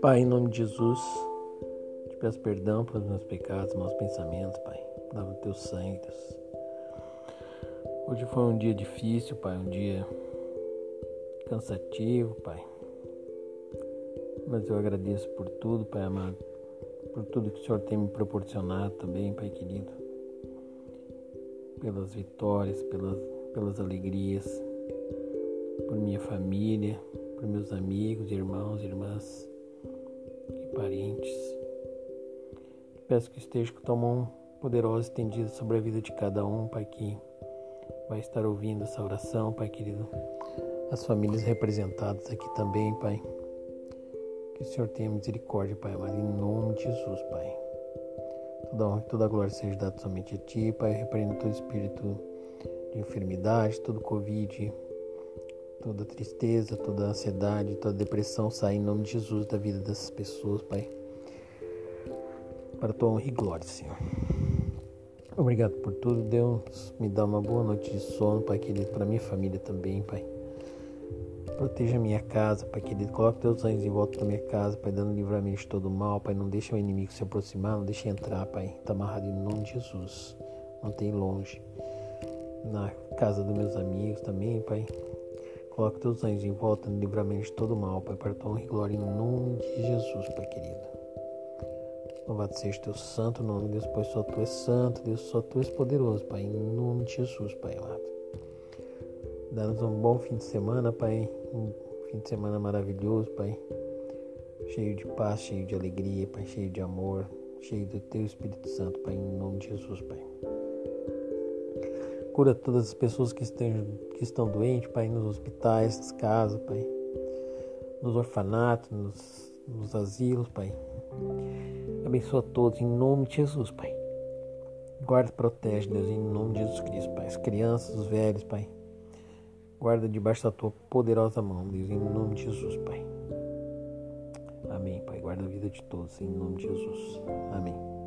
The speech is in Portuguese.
Pai, em nome de Jesus, te peço perdão pelos meus pecados, maus pensamentos, Pai. Lava o teu sangue, Deus. Hoje foi um dia difícil, Pai, um dia cansativo, Pai. Mas eu agradeço por tudo, Pai amado, por tudo que o Senhor tem me proporcionado também, Pai querido. Pelas vitórias, pelas, pelas alegrias, por minha família, por meus amigos, irmãos, irmãs e parentes. Peço que esteja com tua mão poderosa estendida sobre a vida de cada um, Pai, que vai estar ouvindo essa oração, Pai querido. As famílias representadas aqui também, Pai. Que o Senhor tenha misericórdia, Pai em nome de Jesus, Pai. Toda honra e toda glória seja dada somente a Ti, Pai. Repreendo todo espírito de enfermidade, todo Covid, toda tristeza, toda ansiedade, toda depressão sai em nome de Jesus da vida dessas pessoas, Pai. Para tua honra e glória, Senhor. Obrigado por tudo, Deus. Me dá uma boa noite de sono, Pai querido, para minha família também, Pai. Proteja minha casa, Pai querido. Coloque teus anjos em volta da minha casa, Pai, dando livramento de todo mal, Pai. Não deixe o inimigo se aproximar, não deixe entrar, Pai. Está amarrado em nome de Jesus. Mantém longe. Na casa dos meus amigos também, Pai. Coloque teus anjos em volta no livramento de todo mal, Pai, para tua honra e glória em nome de Jesus, Pai querido. Louvado seja teu santo nome, Deus, pois só tu és santo, Deus, só tu és poderoso, Pai, em nome de Jesus, Pai amado. Dá-nos um bom fim de semana, Pai, um fim de semana maravilhoso, Pai, cheio de paz, cheio de alegria, Pai, cheio de amor, cheio do teu Espírito Santo, Pai, em nome de Jesus, Pai. Cura todas as pessoas que, estejam, que estão doentes, Pai, nos hospitais, nas casas, Pai, nos orfanatos, nos, nos asilos, Pai. Abençoa todos em nome de Jesus, Pai. Guarda e protege, Deus, em nome de Jesus Cristo, Pai. As crianças, os velhos, Pai. Guarda debaixo da tua poderosa mão, Deus, em nome de Jesus, Pai. Amém, Pai. Guarda a vida de todos, em nome de Jesus. Amém.